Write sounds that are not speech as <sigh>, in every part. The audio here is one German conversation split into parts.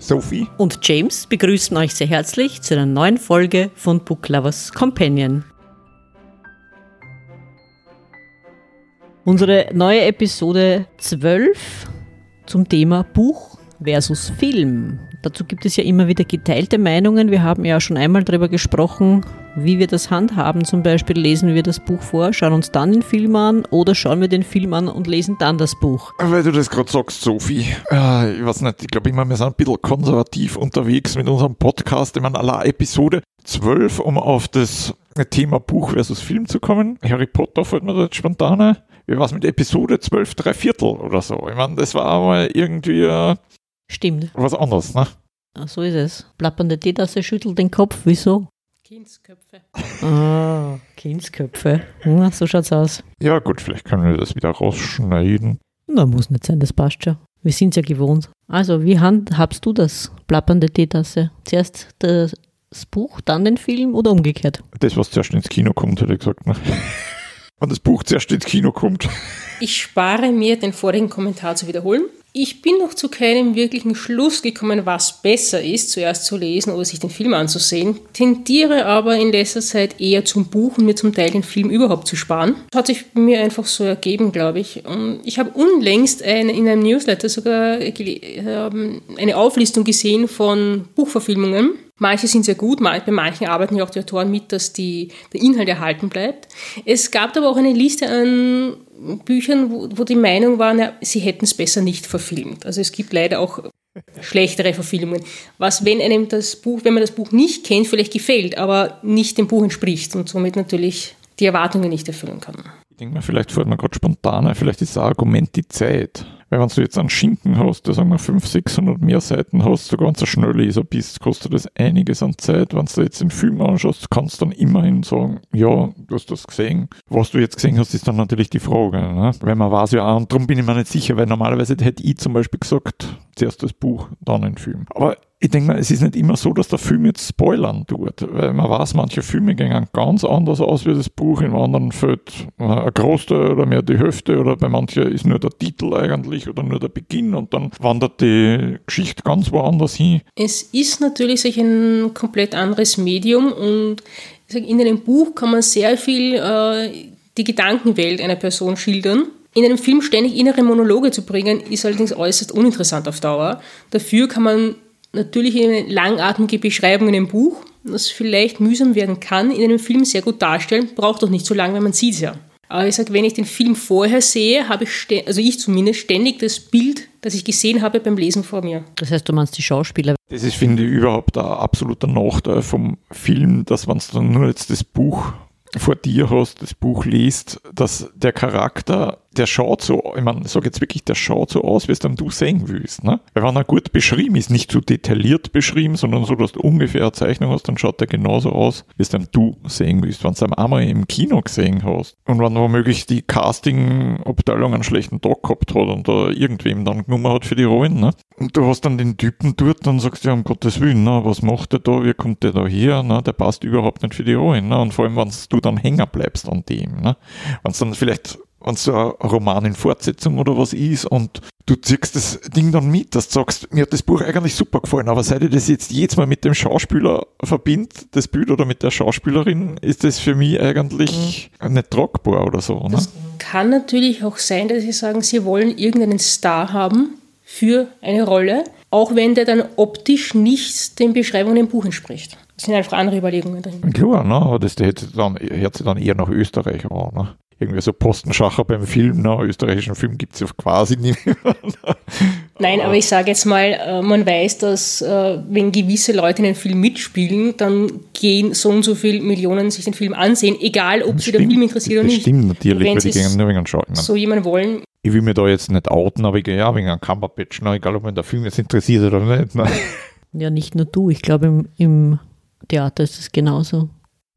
Sophie und James begrüßen euch sehr herzlich zu einer neuen Folge von Book Lovers Companion. Unsere neue Episode 12 zum Thema Buch versus Film. Dazu gibt es ja immer wieder geteilte Meinungen. Wir haben ja schon einmal darüber gesprochen, wie wir das handhaben. Zum Beispiel lesen wir das Buch vor, schauen uns dann den Film an oder schauen wir den Film an und lesen dann das Buch. Weil du das gerade sagst, Sophie. Äh, ich weiß nicht, ich glaube immer, wir sind ein bisschen konservativ unterwegs mit unserem Podcast. Ich meine, aller Episode 12, um auf das Thema Buch versus Film zu kommen. Harry Potter fällt mir da jetzt spontan wie war es mit Episode 12, drei Viertel oder so? Ich meine, das war mal irgendwie äh, Stimmt. was anderes, ne? Ach, so ist es. Plappernde Teetasse schüttelt den Kopf. Wieso? Kindsköpfe. Ah, Kindsköpfe. Ja, so schaut's aus. Ja, gut, vielleicht können wir das wieder rausschneiden. Na, muss nicht sein, das passt schon. Wir sind's ja gewohnt. Also, wie handhabst du das? Plappernde Teetasse. Zuerst das Buch, dann den Film oder umgekehrt? Das, was zuerst ins Kino kommt, hätte ich gesagt. Ne? <laughs> Wenn das Buch zuerst ins Kino kommt. Ich spare mir, den vorigen Kommentar zu wiederholen. Ich bin noch zu keinem wirklichen Schluss gekommen, was besser ist, zuerst zu lesen oder sich den Film anzusehen, tendiere aber in letzter Zeit eher zum Buch und mir zum Teil den Film überhaupt zu sparen. Das hat sich mir einfach so ergeben, glaube ich. Und ich habe unlängst eine, in einem Newsletter sogar ähm, eine Auflistung gesehen von Buchverfilmungen. Manche sind sehr gut, bei manchen arbeiten ja auch die Autoren mit, dass die, der Inhalt erhalten bleibt. Es gab aber auch eine Liste an Büchern, wo, wo die Meinung war, na, sie hätten es besser nicht verfilmt. Also es gibt leider auch schlechtere Verfilmungen. Was, wenn einem das Buch, wenn man das Buch nicht kennt, vielleicht gefällt, aber nicht dem Buch entspricht und somit natürlich die Erwartungen nicht erfüllen kann. Ich denke mal, vielleicht fällt mir gerade spontan vielleicht ist das Argument die Zeit. Weil wenn du jetzt einen Schinken hast, der sagen wir 500, 600 mehr Seiten hast, sogar wenn du ein Schnellleser bist, kostet das einiges an Zeit. Wenn du jetzt den Film anschaust, kannst du dann immerhin sagen, ja, du hast das gesehen. Was du jetzt gesehen hast, ist dann natürlich die Frage. Ne? Weil man weiß ja auch, und darum bin ich mir nicht sicher, weil normalerweise hätte ich zum Beispiel gesagt, zuerst das Buch, dann den Film. Aber ich denke mal, es ist nicht immer so, dass der Film jetzt spoilern tut, weil man weiß, manche Filme gehen ganz anders aus wie das Buch, in anderen fällt ein Großteil oder mehr die Hälfte oder bei manchen ist nur der Titel eigentlich oder nur der Beginn und dann wandert die Geschichte ganz woanders hin. Es ist natürlich ein komplett anderes Medium und in einem Buch kann man sehr viel äh, die Gedankenwelt einer Person schildern. In einem Film ständig innere Monologe zu bringen, ist allerdings äußerst uninteressant auf Dauer. Dafür kann man natürlich eine langatmige Beschreibung in einem Buch, das vielleicht mühsam werden kann, in einem Film sehr gut darstellen, braucht doch nicht so lange, weil man sieht es ja. Aber ich sage, wenn ich den Film vorher sehe, habe ich, also ich zumindest, ständig das Bild, das ich gesehen habe beim Lesen vor mir. Das heißt, du meinst die Schauspieler? Das ist, finde ich, überhaupt ein absoluter Nachteil vom Film, dass wenn du dann nur jetzt das Buch vor dir hast, das Buch liest, dass der Charakter der schaut so, ich meine, ich sage jetzt wirklich, der schaut so aus, wie es dann du sehen willst. Ne? Weil wenn er gut beschrieben ist, nicht so detailliert beschrieben, sondern so, dass du ungefähr eine Zeichnung hast, dann schaut er genauso aus, wie es dann du sehen willst. Wenn du ihn einmal im Kino gesehen hast und wenn womöglich die Casting-Abteilung einen schlechten Tag gehabt hat und da irgendwem dann genommen hat für die Rollen, ne? und du hast dann den Typen dort, dann sagst du ja, um Gottes Willen, ne? was macht der da, wie kommt der da her, ne? der passt überhaupt nicht für die Rollen. Ne? Und vor allem, wenn du dann hängen bleibst an dem. Ne? Wenn es dann vielleicht wenn es so ein Roman in Fortsetzung oder was ist und du ziehst das Ding dann mit, dass du sagst, mir hat das Buch eigentlich super gefallen, aber seit ich das jetzt jedes Mal mit dem Schauspieler verbinde, das Bild oder mit der Schauspielerin, ist das für mich eigentlich mhm. nicht tragbar oder so. Ne? Das kann natürlich auch sein, dass sie sagen, sie wollen irgendeinen Star haben für eine Rolle, auch wenn der dann optisch nicht den Beschreibungen im Buch entspricht. Das sind einfach andere Überlegungen drin. Klar, ne? aber das hätte dann, hört sich dann eher nach Österreich an. Ne? Irgendwie so Postenschacher beim Film, ne? österreichischen Film gibt es ja quasi nicht mehr. Nein, aber ich sage jetzt mal, äh, man weiß, dass äh, wenn gewisse Leute in einem Film mitspielen, dann gehen so und so viele Millionen sich den Film ansehen, egal ob das sie stimmt, den Film interessiert oder nicht. Das stimmt natürlich, weil die gehen nur wegen anschauen. So jemand wollen. Ich will mir da jetzt nicht outen, aber ich gehe ja wegen einem Cumberbatch, ne? egal ob man der Film jetzt interessiert oder nicht. Ne? Ja, nicht nur du, ich glaube im, im Theater ist es genauso.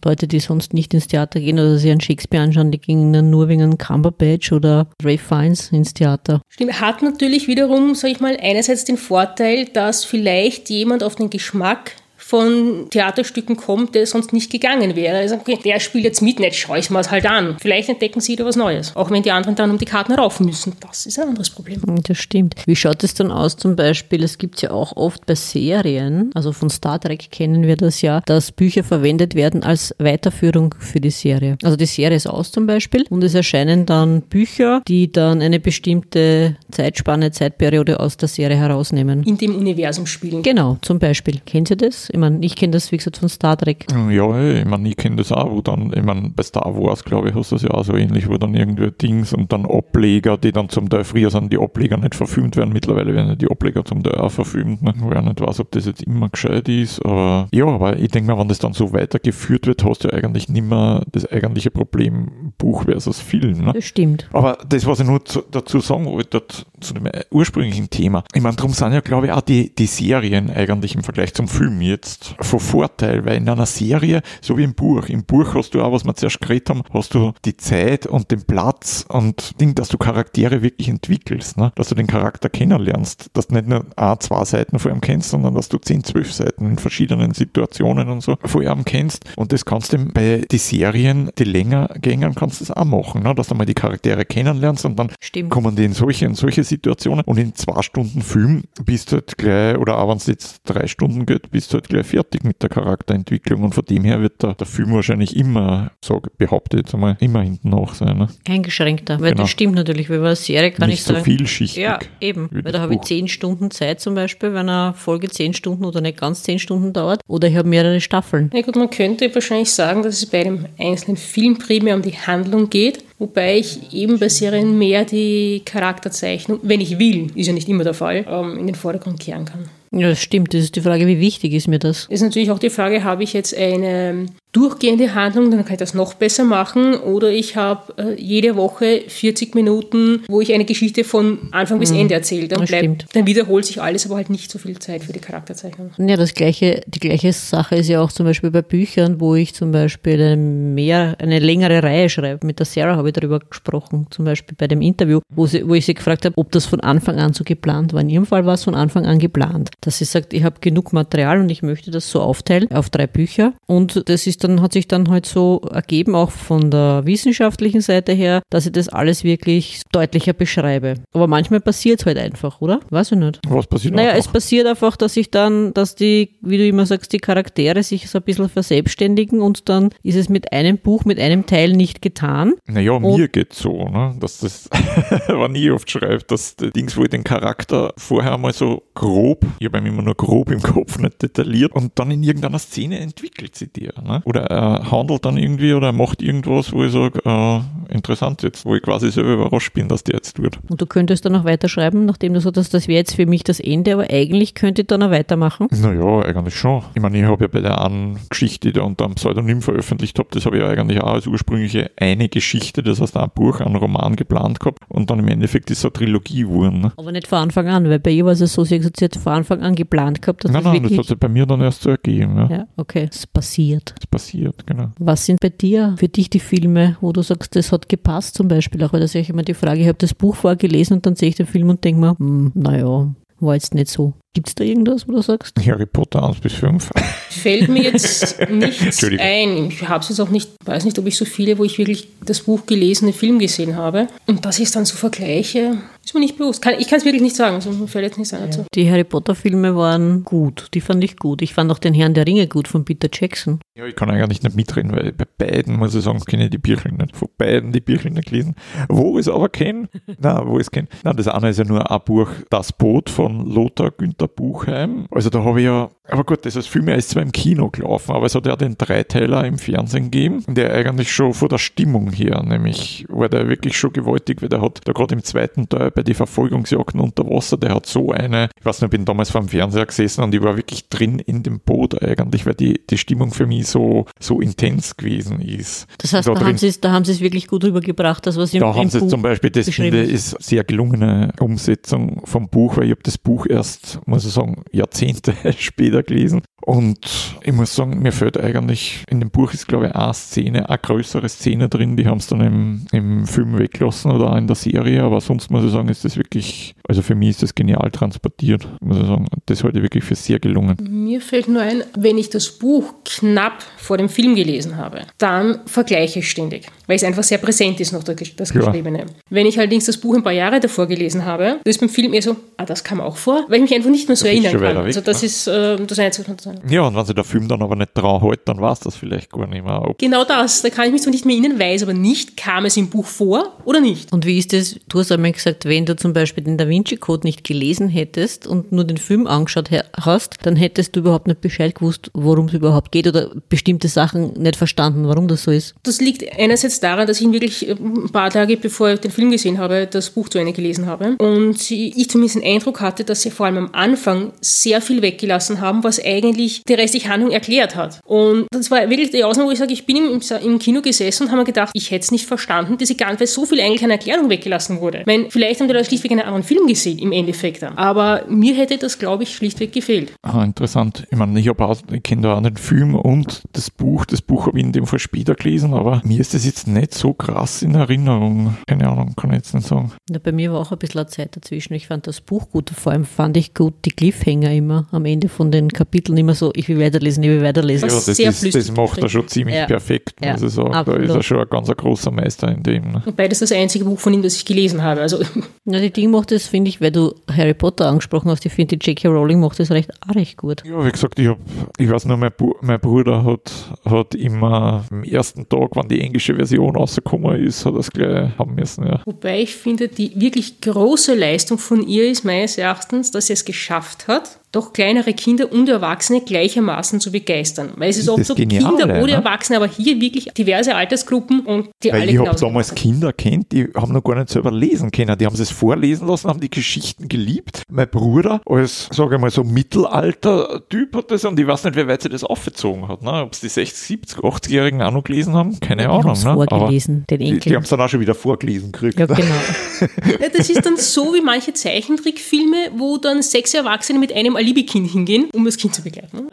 Leute, die sonst nicht ins Theater gehen oder sich einen Shakespeare anschauen, die gingen dann nur wegen Cumberbatch oder Ray Fiennes ins Theater. Stimmt, hat natürlich wiederum, sag ich mal, einerseits den Vorteil, dass vielleicht jemand auf den Geschmack von Theaterstücken kommt, der sonst nicht gegangen wäre. Also, okay, der spielt jetzt mit, jetzt schaue ich mir es halt an. Vielleicht entdecken sie da was Neues. Auch wenn die anderen dann um die Karten rauf müssen. Das ist ein anderes Problem. Das stimmt. Wie schaut es dann aus zum Beispiel? Es gibt ja auch oft bei Serien, also von Star Trek kennen wir das ja, dass Bücher verwendet werden als Weiterführung für die Serie. Also die Serie ist aus zum Beispiel und es erscheinen dann Bücher, die dann eine bestimmte Zeitspanne, Zeitperiode aus der Serie herausnehmen. In dem Universum spielen. Genau, zum Beispiel. Kennt ihr das? Ich meine, ich kenne das, wie gesagt, von Star Trek. Ja, ich meine, ich kenne das auch, wo dann, ich meine, bei Star Wars, glaube ich, hast du das ja auch so ähnlich, wo dann irgendwie Dings und dann Ableger, die dann zum Teil früher sind, die Ableger nicht verfilmt werden. Mittlerweile werden die Ableger zum Teil auch verfilmt, ne? wo ich auch nicht weiß, ob das jetzt immer gescheit ist. Aber ja, aber ich denke mal, wenn das dann so weitergeführt wird, hast du ja eigentlich nicht mehr das eigentliche Problem Buch versus Film. Ne? Das stimmt. Aber das, was ich nur zu, dazu sagen wollte, zu dem ursprünglichen Thema, ich meine, darum sind ja, glaube ich, auch die, die Serien eigentlich im Vergleich zum Film jetzt von Vorteil, weil in einer Serie, so wie im Buch, im Buch hast du auch, was wir zuerst geredet haben, hast du die Zeit und den Platz und Ding, dass du Charaktere wirklich entwickelst, ne? dass du den Charakter kennenlernst, dass du nicht nur ein, zwei Seiten vor ihm kennst, sondern dass du zehn, zwölf Seiten in verschiedenen Situationen und so vor ihm kennst und das kannst du bei die Serien, die länger gehen, kannst du das auch machen, ne? dass du mal die Charaktere kennenlernst und dann Stimmt. kommen die in solche und solche Situationen und in zwei Stunden Film bist du halt gleich, oder auch wenn es jetzt drei Stunden geht, bist du halt gleich fertig mit der Charakterentwicklung und von dem her wird der, der Film wahrscheinlich immer, so behaupte ich jetzt einmal, immer hinten nach sein. Ne? Eingeschränkter, weil Genau. das stimmt natürlich, weil bei einer Serie kann Nicht ich so sagen. vielschichtig. Ja, eben. Weil da habe ich zehn Stunden Zeit zum Beispiel, wenn eine Folge zehn Stunden oder nicht ganz zehn Stunden dauert. Oder ich habe mehrere Staffeln. Na gut, man könnte wahrscheinlich sagen, dass es bei einem einzelnen Film primär um die Handlung geht, wobei ich eben bei Serien mehr die Charakterzeichnung, wenn ich will, ist ja nicht immer der Fall, ähm, in den Vordergrund kehren kann. Ja, das stimmt. Das ist die Frage, wie wichtig ist mir das? ist natürlich auch die Frage, habe ich jetzt eine durchgehende Handlung, dann kann ich das noch besser machen, oder ich habe äh, jede Woche 40 Minuten, wo ich eine Geschichte von Anfang bis Ende erzähle. Dann, bleibt, dann wiederholt sich alles, aber halt nicht so viel Zeit für die Charakterzeichnung. Ja, das gleiche, die gleiche Sache ist ja auch zum Beispiel bei Büchern, wo ich zum Beispiel eine, mehr, eine längere Reihe schreibe. Mit der Sarah habe ich darüber gesprochen, zum Beispiel bei dem Interview, wo, sie, wo ich sie gefragt habe, ob das von Anfang an so geplant war. In ihrem Fall war es von Anfang an geplant, dass sie sagt, ich habe genug Material und ich möchte das so aufteilen auf drei Bücher. Und das ist dann, hat sich dann halt so ergeben, auch von der wissenschaftlichen Seite her, dass ich das alles wirklich deutlicher beschreibe. Aber manchmal passiert es halt einfach, oder? Weiß ich nicht. Was passiert Naja, es einfach? passiert einfach, dass ich dann, dass die, wie du immer sagst, die Charaktere sich so ein bisschen verselbstständigen und dann ist es mit einem Buch, mit einem Teil nicht getan. Naja, Und- mir geht's so, ne? dass das, <laughs> wenn ich oft schreibe, dass die Dings, wo ich den Charakter vorher mal so grob, ich habe ihn immer nur grob im Kopf, nicht detailliert, und dann in irgendeiner Szene entwickelt sie dir. Ne? Oder er handelt dann irgendwie oder er macht irgendwas, wo ich sage, äh, interessant jetzt, wo ich quasi selber überrascht bin, dass der jetzt tut. Und du könntest dann auch weiterschreiben, nachdem du so dass das wäre jetzt für mich das Ende, aber eigentlich könnte ich dann auch weitermachen. Naja, eigentlich schon. Ich meine, ich habe ja bei der einen Geschichte, die ich unter einem Pseudonym veröffentlicht habe, das habe ich ja eigentlich auch als ursprüngliche eine Geschichte, das heißt ein Buch, ein Roman geplant gehabt und dann im Endeffekt ist es eine Trilogie geworden. Ne? Aber nicht von Anfang an, weil bei ihr war es ja so, sie hat hat von Anfang an geplant gehabt, dass Nein, das nein, das hat sich bei mir dann erst so ergeben. Ja. ja, okay, es passiert. Das passiert, genau. Was sind bei dir für dich die Filme, wo du sagst, das hat gepasst zum Beispiel? Auch weil das ist ja immer die Frage, ich habe das Buch vorgelesen und dann sehe ich den Film und denke mir, hm, naja, war jetzt nicht so. Gibt es da irgendwas, wo du sagst? Harry Potter 1 bis 5. <laughs> Fällt mir jetzt nichts <laughs> ein. Ich habe es jetzt auch nicht, weiß nicht, ob ich so viele, wo ich wirklich das Buch gelesen, den Film gesehen habe. Und dass ich es dann so vergleiche, ist mir nicht bewusst. Kann, ich kann es wirklich nicht sagen, also mir fällt jetzt nichts ein dazu. Die Harry Potter Filme waren gut, die fand ich gut. Ich fand auch den Herrn der Ringe gut von Peter Jackson. Ja, ich kann eigentlich nicht mitreden, weil bei beiden, muss ich sagen, kenne ich die Bücher nicht. Von beiden die Bücher nicht gelesen. Wo ich es aber kenne, <laughs> na, wo ich es kenne. Na, das eine ist ja nur ein Buch, Das Boot von Lothar Günther Buchheim. Also da habe ich ja, aber gut, das ist viel mehr ist zwar im Kino gelaufen, aber es hat ja den Dreiteiler im Fernsehen gegeben, der eigentlich schon von der Stimmung her, nämlich war der wirklich schon gewaltig, weil der hat da gerade im zweiten Teil bei den Verfolgungsjagden unter Wasser, der hat so eine, ich weiß nicht, ich bin damals vor dem Fernseher gesessen und ich war wirklich drin in dem Boot eigentlich, weil die, die Stimmung für mich so, so intens gewesen ist. Das heißt, da da, drin- haben sie es, da haben sie es wirklich gut rübergebracht, das was im, da im haben sie Buch zum Beispiel, das beschrieben finde ich, ist sehr gelungene Umsetzung vom Buch, weil ich habe das Buch erst, muss ich sagen, Jahrzehnte <laughs> später jeder gelesen. Und ich muss sagen, mir fällt eigentlich, in dem Buch ist glaube ich eine Szene, eine größere Szene drin, die haben es dann im, im Film weggelassen oder auch in der Serie, aber sonst muss ich sagen, ist das wirklich, also für mich ist das genial transportiert, muss ich sagen. Das halte ich wirklich für sehr gelungen. Mir fällt nur ein, wenn ich das Buch knapp vor dem Film gelesen habe, dann vergleiche ich ständig, weil es einfach sehr präsent ist noch das Geschriebene. Ja. Wenn ich allerdings das Buch ein paar Jahre davor gelesen habe, ist beim Film eher so, ah, das kam auch vor, weil ich mich einfach nicht mehr so das erinnern kann. Weg, also das ne? ist äh, das Einzige. Ja, und wenn sich der Film dann aber nicht dran hält, dann war es das vielleicht gar nicht mehr. Ob genau das, da kann ich mich zwar nicht mehr erinnern, weiß aber nicht, kam es im Buch vor oder nicht. Und wie ist das? Du hast einmal gesagt, wenn du zum Beispiel den Da Vinci Code nicht gelesen hättest und nur den Film angeschaut hast, dann hättest du überhaupt nicht Bescheid gewusst, worum es überhaupt geht oder bestimmte Sachen nicht verstanden, warum das so ist. Das liegt einerseits daran, dass ich ihn wirklich äh, ein paar Tage bevor ich den Film gesehen habe, das Buch zu Ende gelesen habe und ich zumindest den Eindruck hatte, dass sie vor allem am Anfang sehr viel weggelassen haben, was eigentlich die restliche Handlung erklärt hat. Und das war wirklich die Ausnahme, wo ich sage, ich bin im, im Kino gesessen und habe mir gedacht, ich hätte es nicht verstanden, diese ganze, weil so viel eigentlich an Erklärung weggelassen wurde. Ich meine, vielleicht haben die Leute schlichtweg einen anderen Film gesehen, im Endeffekt dann. Aber mir hätte das, glaube ich, schlichtweg gefehlt. Ah, interessant. Ich meine, ich, ich kenne da auch den Film und das Buch. Das Buch habe ich in dem Fall später gelesen, aber mir ist das jetzt nicht so krass in Erinnerung. Keine Ahnung, kann ich jetzt nicht sagen. Ja, bei mir war auch ein bisschen Zeit dazwischen. Ich fand das Buch gut. Vor allem fand ich gut die Cliffhanger immer am Ende von den Kapiteln immer so, ich will weiterlesen, ich will weiterlesen. Ja, das, ist, das macht er schon ziemlich ja. perfekt, muss ja, ich sagen. Absolut. Da ist er schon ein ganz großer Meister in dem. Ne? Wobei das das einzige Buch von ihm, das ich gelesen habe. Also. <laughs> Na, die Ding macht das, finde ich, weil du Harry Potter angesprochen hast, ich finde, die J.K. Rowling macht das recht, auch recht gut. Ja, wie gesagt, ich, hab, ich weiß nur, mein, mein Bruder hat, hat immer am ersten Tag, wann die englische Version rausgekommen ist, hat er es gleich haben müssen. Ja. Wobei ich finde, die wirklich große Leistung von ihr ist meines Erachtens, dass sie es geschafft hat, doch kleinere Kinder und Erwachsene gleichermaßen zu begeistern. Weil es ist oft so genial, Kinder oder ne? Erwachsene, aber hier wirklich diverse Altersgruppen und die Weil alle Ich habe damals Kinder kennt, die haben noch gar nicht selber lesen können. Die haben es vorlesen lassen, haben die Geschichten geliebt. Mein Bruder als, sage ich mal, so Mittelalter-Typ hat das und ich weiß nicht, wie weit sie das aufgezogen hat. Ne? Ob es die 60, 70, 80-Jährigen auch noch gelesen haben, keine die Ahnung. Ne? Vorgelesen, den Enkel. Die, die haben es dann auch schon wieder vorgelesen gekriegt. Ja, genau. <laughs> ja, das ist dann so wie manche Zeichentrickfilme, wo dann sechs Erwachsene mit einem Alibi-Kind hingehen, um das Kind zu begleiten.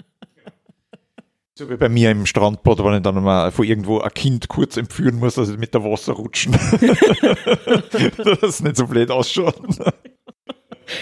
So wie bei mir im Strandbad, wenn ich dann mal von irgendwo ein Kind kurz entführen muss, also mit der Wasser rutschen. <laughs> dass es nicht so blöd ausschaut.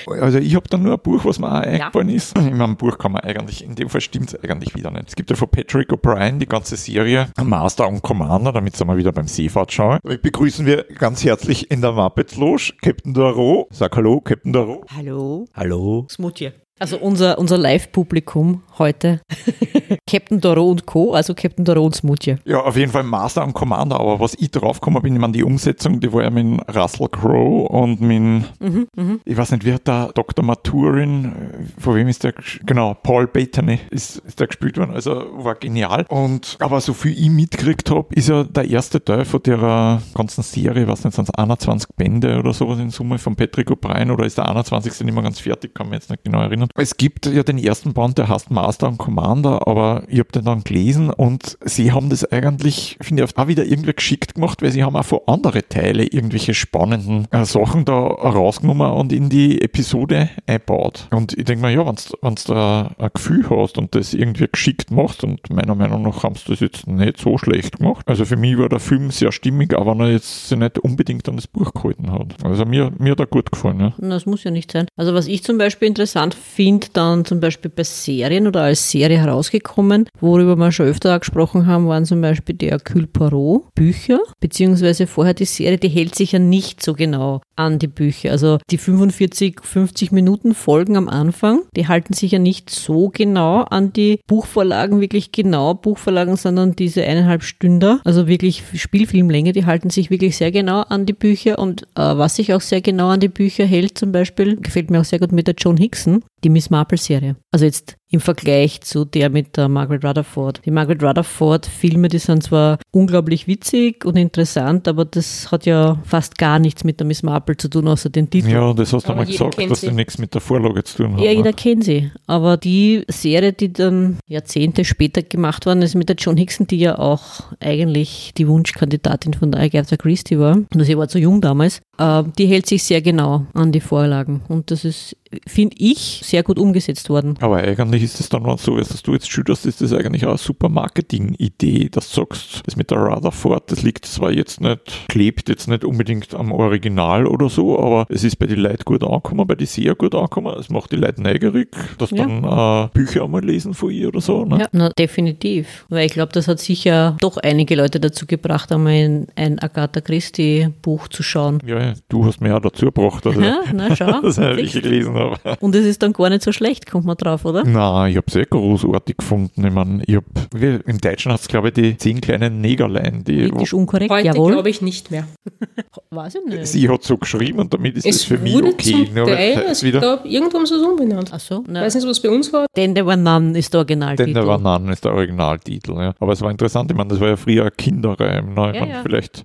Also ich habe da nur ein Buch, was mir auch eingefallen ja. ist. In meinem Buch kann man eigentlich, in dem Fall stimmt es eigentlich wieder nicht. Es gibt ja von Patrick O'Brien die ganze Serie Master und Commander, damit sind wir wieder beim Seefahrt schauen. Begrüßen wir ganz herzlich in der Muppets Loge Captain Doro. Sag Hallo, Captain Doro. Hallo. Hallo. Smutje. Also unser, unser Live-Publikum heute. <laughs> Captain Doro und Co., also Captain Doro und Smutje. Ja, auf jeden Fall Master und Commander, aber was ich drauf gekommen bin, ich meine, die Umsetzung, die war ja mit Russell Crowe und mit, mhm, mhm, ich weiß nicht, wie hat der Dr. Maturin, äh, von wem ist der, genau, Paul Bettany ist, ist der gespielt worden, also war genial. Und, aber so viel ich mitgekriegt habe, ist ja der erste Teil von der ganzen Serie, was nicht, sind 21 Bände oder sowas in Summe von Patrick O'Brien oder ist der 21. nicht mehr ganz fertig, kann mich jetzt nicht genau erinnern. Es gibt ja den ersten Band, der heißt Master und Commander, aber ich habe den dann gelesen und sie haben das eigentlich, finde ich, auch wieder irgendwie geschickt gemacht, weil sie haben auch von anderen Teile irgendwelche spannenden äh, Sachen da rausgenommen und in die Episode einbaut. Und ich denke mir, ja, wenn du da ein Gefühl hast und das irgendwie geschickt machst, und meiner Meinung nach haben sie das jetzt nicht so schlecht gemacht. Also für mich war der Film sehr stimmig, aber er jetzt nicht unbedingt an das Buch gehalten hat. Also mir, mir hat er gut gefallen. Ja. Das muss ja nicht sein. Also was ich zum Beispiel interessant finde, dann zum Beispiel bei Serien oder als Serie herausgekommen, worüber wir schon öfter gesprochen haben, waren zum Beispiel die Hercule Poirot Bücher, beziehungsweise vorher die Serie, die hält sich ja nicht so genau an die Bücher. Also die 45, 50 Minuten Folgen am Anfang, die halten sich ja nicht so genau an die Buchvorlagen, wirklich genau Buchvorlagen, sondern diese eineinhalb Stunden, also wirklich Spielfilmlänge, die halten sich wirklich sehr genau an die Bücher und äh, was sich auch sehr genau an die Bücher hält zum Beispiel, gefällt mir auch sehr gut mit der Joan Hickson, die Miss Marple-Serie. Also jetzt im Vergleich zu der mit der Margaret Rutherford. Die Margaret Rutherford-Filme, die sind zwar unglaublich witzig und interessant, aber das hat ja fast gar nichts mit der Miss Marple zu tun, außer den Titel. Ja, das hast du mal gesagt, dass sie nichts mit der Vorlage zu tun hat. Ja, jeder ne? kennt sie. Aber die Serie, die dann Jahrzehnte später gemacht worden ist mit der John Hickson, die ja auch eigentlich die Wunschkandidatin von der Agatha Christie war, und sie war zu jung damals, äh, die hält sich sehr genau an die Vorlagen. Und das ist finde ich, sehr gut umgesetzt worden. Aber eigentlich ist es dann, wenn so ist, dass du jetzt schilderst, ist das eigentlich auch eine super Marketing-Idee, dass du sagst, das mit der Rutherford, das liegt zwar jetzt nicht, klebt jetzt nicht unbedingt am Original oder so, aber es ist bei den Leuten gut angekommen, bei den sehr gut angekommen, es macht die Leute neugierig, dass Ja. dann äh, Bücher einmal lesen von ihr oder so. Ne? Ja, na, definitiv. Weil ich glaube, das hat sicher doch einige Leute dazu gebracht, einmal ein, ein Agatha Christie-Buch zu schauen. Ja, ja, du hast mir auch dazu gebracht, also, Ja, na schau. <laughs> dass ich Siehst? gelesen habe. Und es ist dann gar nicht so schlecht, kommt man drauf, oder? Na, ich habe sehr großartig gefunden. Ich meine, ich hab, im Deutschen hat es, glaube ich, die zehn kleinen Negerlein, die Politisch unkorrekt, Heute jawohl. glaube ich nicht mehr. <laughs> Weiß ich nicht. sie hat so geschrieben und damit ist es Es für mich okay. zum Teil, es also ich wieder glaube, irgendwo haben sie es umbenannt. Ach so, Ich na, weiß nicht, was bei uns war. Denn der war None ist der Originaltitel. Denn der Bananen ist der Originaltitel. Ja. Aber es war interessant, ich meine, das war ja früher ein Kinderreim. Ne? Ich Ja, meine, ja. vielleicht,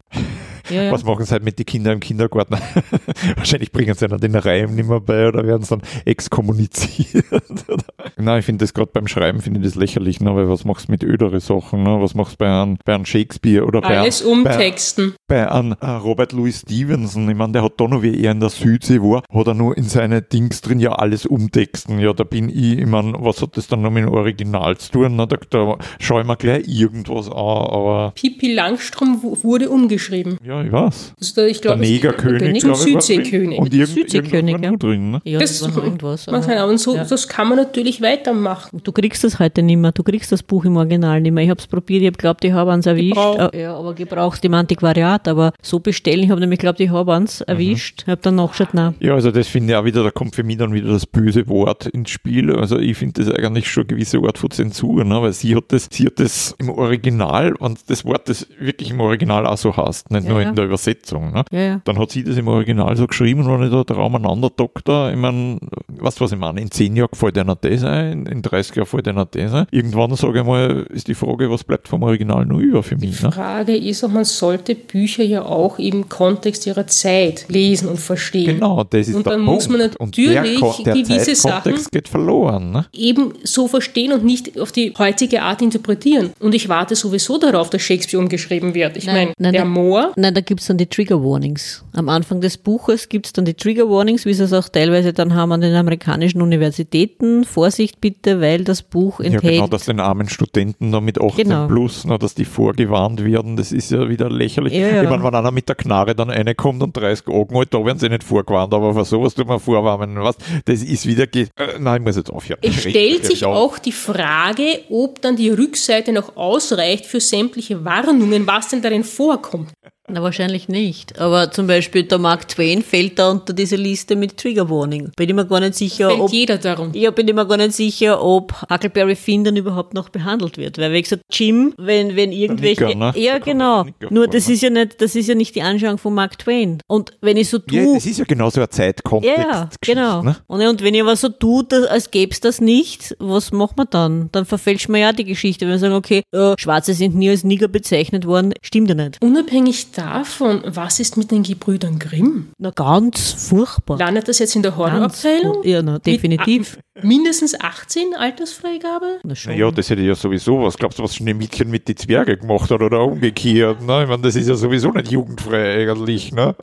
ja, ja. was machen sie halt mit den Kindern im Kindergarten? <laughs> Wahrscheinlich bringen sie dann den Reim nicht mehr bei oder werden sie dann exkommuniziert. <laughs> Nein, ich finde das gerade beim Schreiben, finde ich das lächerlich, ne? weil was machst du mit ödere Sachen? Ne? Was machst du bei einem, bei einem Shakespeare oder bei, Alles einem, umtexten. bei einem äh, Robert Louis Stevenson? Ich meine, der hat da noch, wie er in der Südsee war, hat er nur in seine Dings drin ja alles umtexten. Ja, da bin ich, ich meine, was hat das dann noch mit dem Original zu tun? Ne? Da, da schaue ich mir gleich irgendwas an, aber Pippi Langstrom wu- wurde umgeschrieben. ja, ich weiß. Also da, ich Der glaube, Negerkönig, König glaube ich, war Südseekönig. Und irgend, Südseekönig, ja. drin. Ne? ja, das, Das irgendwas. Und so, ja. das kann man natürlich weitermachen. Du kriegst das heute nicht mehr. Du kriegst das Buch im Original nicht mehr. Ich habe es probiert, ich habe glaubt, ich habe eins erwischt. Gebraucht. Äh, Ja, aber gebraucht im Antiquariat. Aber so bestellen, ich habe nämlich glaubt, ich habe eins Mhm. erwischt. Ich habe dann nachgeschaut, nein. Ja, also das finde ich auch wieder, da kommt für mich dann wieder das böse Wort ins Spiel. Also ich finde das eigentlich schon eine gewisse Art von Zensur, ne? weil sie hat das, sie hat das im Original, und das Wort, das wirklich im Original auch so heißt, nicht Ja, nur ja. in der Übersetzung. Ne? Ja, ja. Dann hat sie das im Original so geschrieben und ich da der umeinander Doktor, ich meine, weißt du, was ich meine? In 10 Jahren gefällt einer das ein, in 30 Jahren gefällt einer das ein. Irgendwann, sage ich mal, ist die Frage, was bleibt vom Original nur über für mich. Ne? Frage ist auch, man sollte Bücher ja auch im Kontext ihrer Zeit lesen und verstehen. Genau, das ist Und der dann Punkt. muss man und der, natürlich der gewisse Zeitkontext Sachen- geht verloren. Ne? Eben so verstehen und nicht auf die heutige Art interpretieren. Und ich warte sowieso darauf, dass Shakespeare umgeschrieben wird. Ich meine, der. Moor, Nein, da gibt es dann die Trigger Warnings. Am Anfang des Buches gibt es dann die Trigger Warnings, wie sie es auch teilweise dann haben an den amerikanischen Universitäten. Vorsicht bitte, weil das Buch Ja, enthält. genau, dass den armen Studenten da mit 18 Genau. plus, na, dass die vorgewarnt werden, das ist ja wieder lächerlich. Ja, ja. Ich meine, wenn einer mit der Knarre dann reinkommt und 30 Augen hat, da werden sie nicht vorgewarnt, aber für sowas tut man vorwarnen. Was? Das ist wieder, ge äh, nein, ich muss jetzt aufhören. es stellt sich auch die Frage, ob dann die Rückseite noch ausreicht für sämtliche Warnungen, was denn darin vorkommt. Na, wahrscheinlich nicht. Aber zum Beispiel der Mark Twain fällt da unter diese Liste mit Trigger Warning. Bin ich mir gar nicht sicher, Fällt ob. jeder darum. Ja, bin ich mir gar nicht sicher, ob Huckleberry Finn dann überhaupt noch behandelt wird. Weil, wie gesagt, Jim, wenn, wenn irgendwelche. Nicker, ne? Ja, genau. Nicker Nur das ne? ist ja nicht, das ist ja nicht die Anschauung von Mark Twain. Und wenn ich so tue. Ja, das ist ja genauso ein Zeitkontext. Ja, ja, Geschichte, genau. Ne? Und, und wenn ich aber so tue, als gäbe es das nicht, was macht man dann? Dann verfälscht man ja die Geschichte. Wenn wir sagen, okay, äh, Schwarze sind nie als Nigger bezeichnet worden, stimmt ja nicht. Unabhängig davon, was ist mit den Gebrüdern Grimm? Na, ganz furchtbar. Landet das jetzt in der Horrorabteilung? Ja, na, definitiv. Mit a- mindestens 18 Altersfreigabe? Na, schon. Naja, das hätte ja sowieso was. Glaubst du, was Schneemädchen mit die Zwerge gemacht hat oder umgekehrt? Ne? Ich meine, das ist ja sowieso nicht jugendfrei eigentlich. Ne?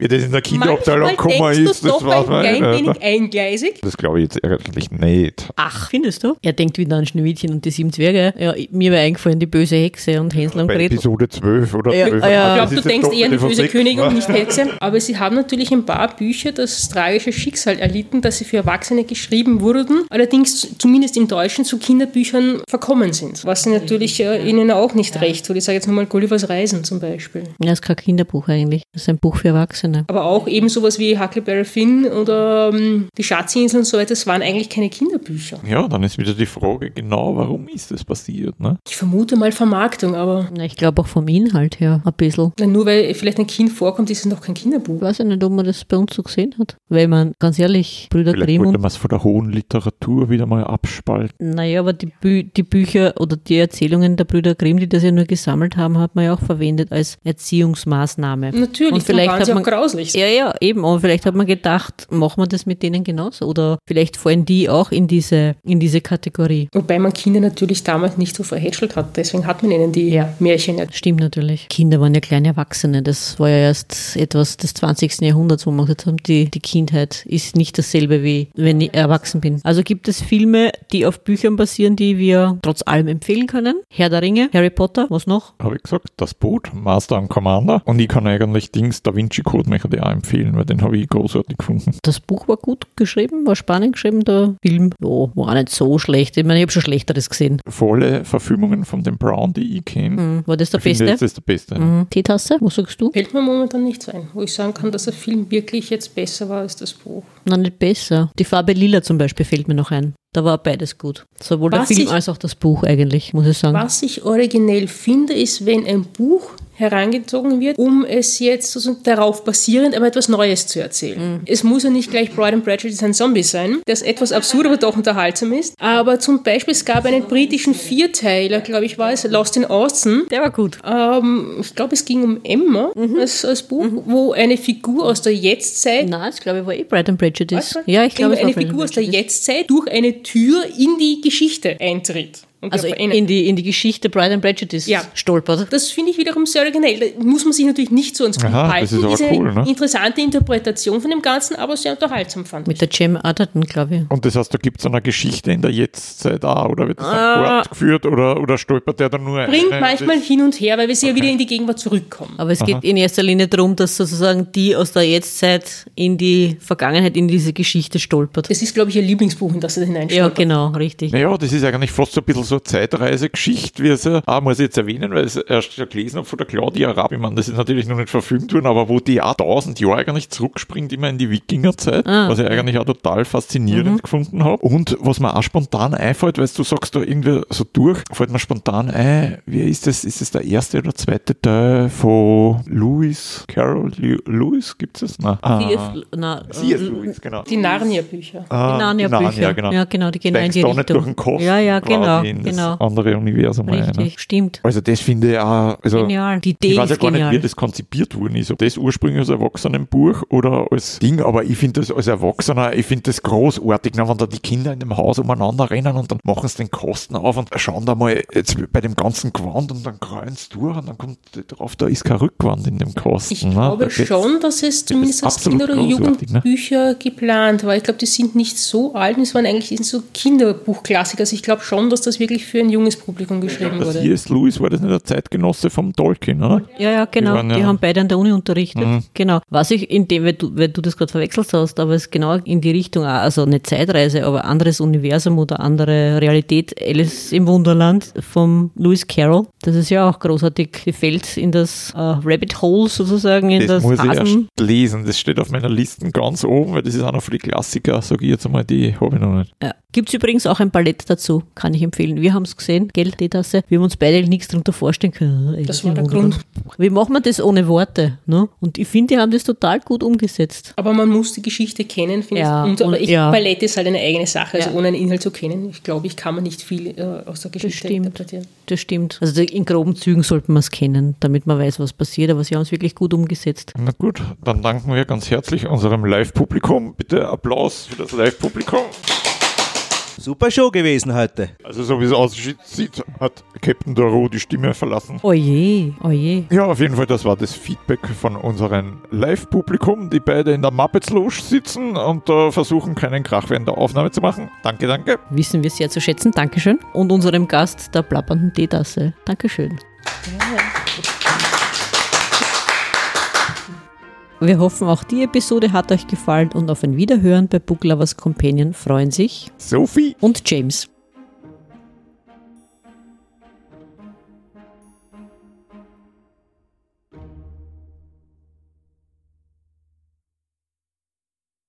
Wie das in der Kinderabteilung gekommen denkst ist, du das doch weiß ein klein wenig eingleisig. Das glaube ich jetzt eigentlich nicht. Ach, findest du? Er denkt wieder an Schneewittchen und die sieben Zwerge. Ja, mir wäre eingefallen, die böse Hexe und Hänsel und Bei Gretel. Episode 12 oder Ja, 12. ah, ja. Ich glaube, du denkst eher an die böse Königin und nicht <laughs> Hexe. Aber sie haben natürlich ein paar Bücher das tragische Schicksal erlitten, dass sie für Erwachsene geschrieben wurden, allerdings zumindest im Deutschen zu Kinderbüchern verkommen sind. Was natürlich äh, ihnen auch nicht recht tut. Ich sage jetzt nochmal Gullivers Reisen zum Beispiel. Ja, das ist kein Kinderbuch eigentlich. Das ist ein Buch für Erwachsene. Aber auch eben sowas wie Huckleberry Finn oder ähm, die Schatzinsel und so weiter, das waren eigentlich keine Kinderbücher. Ja, dann ist wieder die Frage, genau, warum ist das passiert? Ne? Ich vermute mal Vermarktung, aber Na, ich glaube auch vom Inhalt her ein bisschen. nur weil vielleicht ein Kind vorkommt, ist es noch kein Kinderbuch. Ich weiß ja nicht, ob man das bei uns so gesehen hat. Weil man, ganz ehrlich, Brüder Vielleicht Grimm wollte und man es von der hohen Literatur wieder mal abspalten. Naja, aber die, Bü die Bücher oder die Erzählungen der Brüder Grimm, die das ja nur gesammelt haben, hat man ja auch verwendet als Erziehungsmaßnahme. Natürlich, Und vielleicht hat sie man- grauslich. Ja, ja, eben. Und vielleicht hat man gedacht, machen wir das mit denen genauso. Oder vielleicht fallen die auch in diese, in diese Kategorie. Wobei man Kinder natürlich damals nicht so verhätschelt hat. Deswegen hat man ihnen die Ja. Märchen ja. Stimmt natürlich. Kinder waren ja kleine Erwachsene. Das war ja erst etwas des 20. Jahrhunderts, wo man gesagt haben, die, die Kindheit ist nicht dasselbe wie wenn ich erwachsen bin. Also gibt es Filme, die auf Büchern basieren, die wir trotz allem empfehlen können. Herr der Ringe, Harry Potter, was noch? Habe ich gesagt, das Boot, Master and Commander. Und ich kann eigentlich Dings Da Vinci Code möchte ich auch empfehlen, weil den habe ich großartig gefunden. Das Buch war gut geschrieben, war spannend geschrieben, der Film ja, war auch nicht so schlecht. Ich meine, ich habe schon Schlechteres gesehen. Alle Verfilmungen von dem Brown, die ich kenne, Hm, War das der finde Beste? ich, das ist der Beste. Mhm. Teetasse, was sagst du? Fällt mir momentan nichts ein, wo ich sagen kann, dass der Film wirklich jetzt besser war als das Buch. Na, nicht besser. Die Farbe Lila zum Beispiel fällt mir noch ein. Da war beides gut. Sowohl Was der Film ich- als auch das Buch eigentlich, muss ich sagen. Was ich originell finde, ist, wenn ein Buch herangezogen wird, um es jetzt sozusagen darauf basierend aber etwas Neues zu erzählen. Es muss ja nicht gleich Pride and Prejudice ein Zombie sein, das etwas absurd, aber doch unterhaltsam ist. Aber zum Beispiel, es gab einen britischen Vierteiler, glaube ich, war es, Lost in Austin. Der war gut. Ähm, ich glaube, es ging um Emma als, als Buch, wo eine Figur aus der Jetztzeit Nein, das glaube ich war eh Pride and Prejudice. Du? Ja, ich glaube, es war eine Figur aus der. Jetztzeit durch eine Tür in die Geschichte eintritt. Und Also in, die, in die Geschichte Pride and Prejudice Ja. stolpert. das finde ich wiederum sehr originell. Da muss man sich natürlich nicht so ins Buch Aha, das halten. ist aber Diese cool, ne? interessante Interpretation von dem Ganzen, aber sehr unterhaltsam fand ich. Mit der Gem Atherton, glaube ich. Und das heißt, da gibt es eine Geschichte in der Jetztzeit auch, oder wird das Ah. dann fortgeführt oder, oder stolpert der dann nur Bringt eine- manchmal hin und her, weil wir sehr wieder in die Gegenwart zurückkommen. Aber es geht in erster Linie darum, dass sozusagen die aus der Jetztzeit in die Vergangenheit, in diese Geschichte stolpert. Das ist, glaube ich, ihr Lieblingsbuch, in das sie da Ja, hineinschreibt. genau, richtig. Naja, das ist eigentlich fast so ein bisschen so eine Zeitreisegeschichte, wie es ja, ah, muss ich jetzt erwähnen, weil ich es erst ja gelesen habe von der Claudia meine, das ist natürlich noch nicht verfilmt worden, aber wo die auch tausend Jahre eigentlich zurückspringt, immer in die Wikingerzeit, Ah, was ich eigentlich auch total faszinierend gefunden habe. Und was mir auch spontan einfällt, weil du sagst da irgendwie so durch, fällt mir spontan ein, wie ist das, ist das der erste oder zweite Teil von Lewis Carroll Lewis, gibt es das? Nein. Ah, C.S. na, äh, Lewis, genau. Die Narnia-Bücher. Ah, Die Narnia-Bücher. genau. Ja, genau, die gehen auch in die Steigst Richtung. durch den Kopf ja, ja, genau, in das genau. andere Universum rein. Richtig, Ne? stimmt. Also das finde ich auch, also Genial. Die Idee ich weiß ja gar nicht, genial. wie das konzipiert worden ist. Ob das ursprünglich als Erwachsenenbuch oder als Ding, aber ich finde das als Erwachsener, ich finde das großartig, ne, wenn da die Kinder in dem Haus umeinander rennen und dann machen sie den Kosten auf und schauen da mal jetzt bei dem ganzen Gewand und dann kreuen sie durch und dann kommt drauf, da ist kein Rückwand in dem Kosten. Ich ne? glaube Da schon, dass es zumindest als Kinder- oder ne? Jugendbücher geplant war. Ich glaube, die sind nicht so alt, es waren eigentlich so Kinderbuchklassiker. Also ich glaube schon, dass das wirklich für ein junges Publikum geschrieben Das wurde. C.S. Lewis war das nicht der Zeitgenosse vom Tolkien, oder? Ja, ja, genau. Die waren Die, ja- haben beide an der Uni unterrichtet. Mhm. Genau. Was ich in dem, weil du, weil du das gerade verwechselt hast, aber es genau in die Richtung, auch, also eine Zeitreise, aber anderes Universum oder andere Realität. Alice im Wunderland vom Lewis Carroll. Das ist ja auch großartig. Die fällt in das äh, Rabbit Hole sozusagen, in Das das, muss ich erst Hasen. lesen. Das steht auf meiner Liste ganz oben, weil das ist einer von den Klassiker, sage ich jetzt einmal, die habe ich noch nicht. Ja. Gibt es übrigens auch ein Ballett dazu, kann ich empfehlen. Wir haben es gesehen, Geld, die Tasse. Wir haben uns beide nichts darunter vorstellen können. Alice Das war der. Grund. Wie machen wir das ohne Worte? Ne? Und ich finde, die haben das total gut umgesetzt. Aber man muss die Geschichte kennen, finde Ja, ich. Und, aber und- ich, ja. Ballett ist halt eine eigene Sache. Also Ja. ohne einen Inhalt zu kennen, ich glaube, ich kann man nicht viel äh, aus der Das Geschichte stimmt. interpretieren. Das stimmt. Also in groben Zügen sollte man es kennen, damit man weiß, was passiert, aber sie haben es wirklich gut umgesetzt. Na gut, dann danken wir ganz herzlich unserem Live-Publikum. Bitte Applaus für das Live-Publikum. Super Show gewesen heute. Also so wie es aussieht, hat Captain Doro die Stimme verlassen. Oje, oje. Ja, auf jeden Fall, das war das Feedback von unserem Live-Publikum, die beide in der Muppets Lounge sitzen und äh, versuchen, keinen Krach während der Aufnahme zu machen. Danke, danke. Wissen wir sehr zu schätzen. Dankeschön. Und unserem Gast der plappernden Teetasse. Dankeschön. Wir hoffen, auch die Episode hat euch gefallen und auf ein Wiederhören bei Book Lovers Companion freuen sich Sophie. und James.